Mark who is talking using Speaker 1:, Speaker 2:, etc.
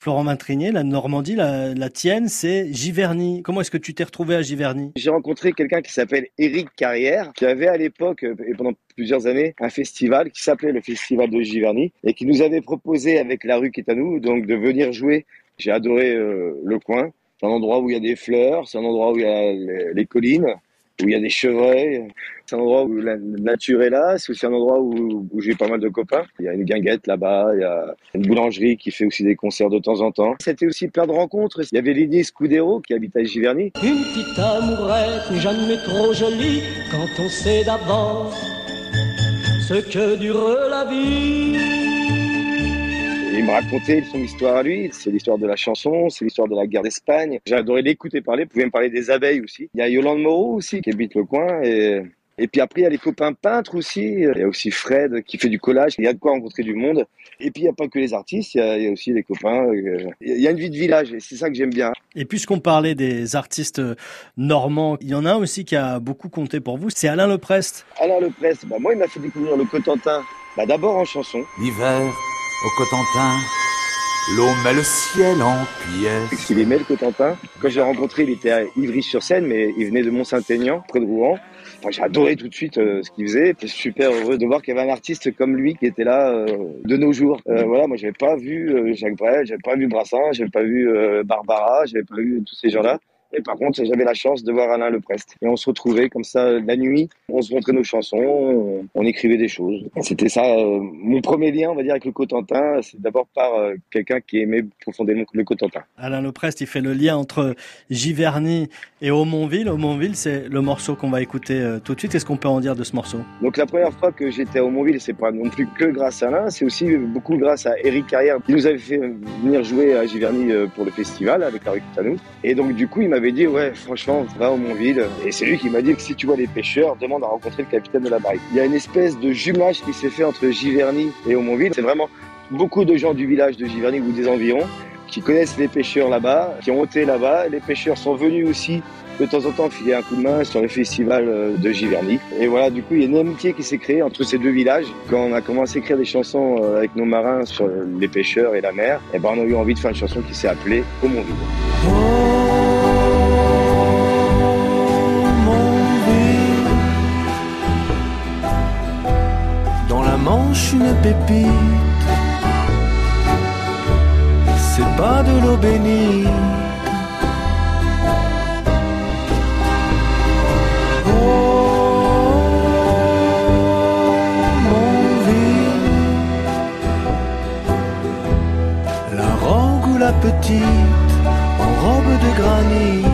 Speaker 1: Florent Vintrinier, la Normandie, la, la tienne, c'est Giverny. Comment est-ce que tu t'es retrouvé à Giverny?
Speaker 2: J'ai rencontré quelqu'un qui s'appelle Éric Carrière, qui avait à l'époque, euh, et pendant plusieurs années, un festival qui s'appelait le Festival de Giverny, et qui nous avait proposé avec la rue qui est à nous, donc de venir jouer. J'ai adoré euh, le coin. C'est un endroit où il y a des fleurs, c'est un endroit où il y a les, les collines, où il y a des chevreuils. C'est un endroit où la nature est là. C'est aussi un endroit où, j'ai pas mal de copains. Il y a une guinguette là-bas. Il y a une boulangerie qui fait aussi des concerts de temps en temps. C'était aussi plein de rencontres. Il y avait Lydie Scudero qui habite à Giverny.
Speaker 3: Une petite amourette jamais trop jolie quand on sait d'avance ce que dure la vie.
Speaker 2: Me racontait son histoire à lui. C'est l'histoire de la chanson, c'est l'histoire de la guerre d'Espagne. J'ai adoré l'écouter parler. Vous pouvez me parler des abeilles aussi. Il y a Yolande Moreau aussi qui habite le coin et et puis après, il y a les copains peintres aussi. Il y a aussi Fred qui fait du collage. Il y a de quoi rencontrer du monde. Et puis, il n'y a pas que les artistes. Il y a, il y a aussi les copains. Il y a une vie de village. Et c'est ça que j'aime bien.
Speaker 1: Et puisqu'on parlait des artistes normands, il y en a un aussi qui a beaucoup compté pour vous. C'est Alain Leprest.
Speaker 2: Alain Leprest, bah, moi, il m'a fait découvrir le Cotentin. Bah, d'abord en chanson.
Speaker 4: L'hiver, au Cotentin, l'eau met le ciel en pièces.
Speaker 2: Il aimait le Cotentin. Quand j'ai rencontré, il était à Ivry-sur-Seine, mais il venait de Mont-Saint-Aignan, près de Rouen. Enfin, j'ai adoré tout de suite euh, ce qu'il faisait. J'étais super heureux de voir qu'il y avait un artiste comme lui qui était là euh, de nos jours. Euh, voilà, moi j'avais pas vu euh, Jacques Brel, j'avais pas vu Brassens, j'avais pas vu euh, Barbara, j'avais pas vu tous ces gens-là. Et par contre, j'avais la chance de voir Alain Leprest. Et on se retrouvait comme ça la nuit, on se montrait nos chansons, on, on écrivait des choses. C'était ça, euh, mon premier lien, on va dire, avec le Cotentin, c'est d'abord par euh, quelqu'un qui aimait profondément le Cotentin.
Speaker 1: Alain Leprest, il fait le lien entre Giverny et Aumonville. Aumonville, c'est le morceau qu'on va écouter euh, tout de suite. Qu'est-ce qu'on peut en dire de ce morceau?
Speaker 2: Donc la première fois que j'étais à Aumonville, c'est pas non plus que grâce à Alain, c'est aussi beaucoup grâce à Eric Carrière, qui nous avait fait venir jouer à Giverny pour le festival avec la rue. Et donc du coup, il m'avait dit, ouais, franchement, va à Aumonville. Et c'est lui qui m'a dit que si tu vois les pêcheurs, demande à rencontrer le capitaine de la barrique. Il y a une espèce de jumelage qui s'est fait entre Giverny et Aumonville. C'est vraiment beaucoup de gens du village de Giverny ou des environs qui connaissent les pêcheurs là-bas, qui ont été là-bas. Les pêcheurs sont venus aussi de temps en temps filer un coup de main sur le festival euh, de Giverny. Et voilà, du coup, il y a une amitié qui s'est créée entre ces deux villages. Quand on a commencé à écrire des chansons euh, avec nos marins sur les pêcheurs et la mer, et ben on a eu envie de faire une chanson qui s'est appelée Aumonville.
Speaker 3: Oh, Manche, une pépite. C'est pas de l'eau bénite. Oh, mon ville. La rogue ou la petite en robe de granit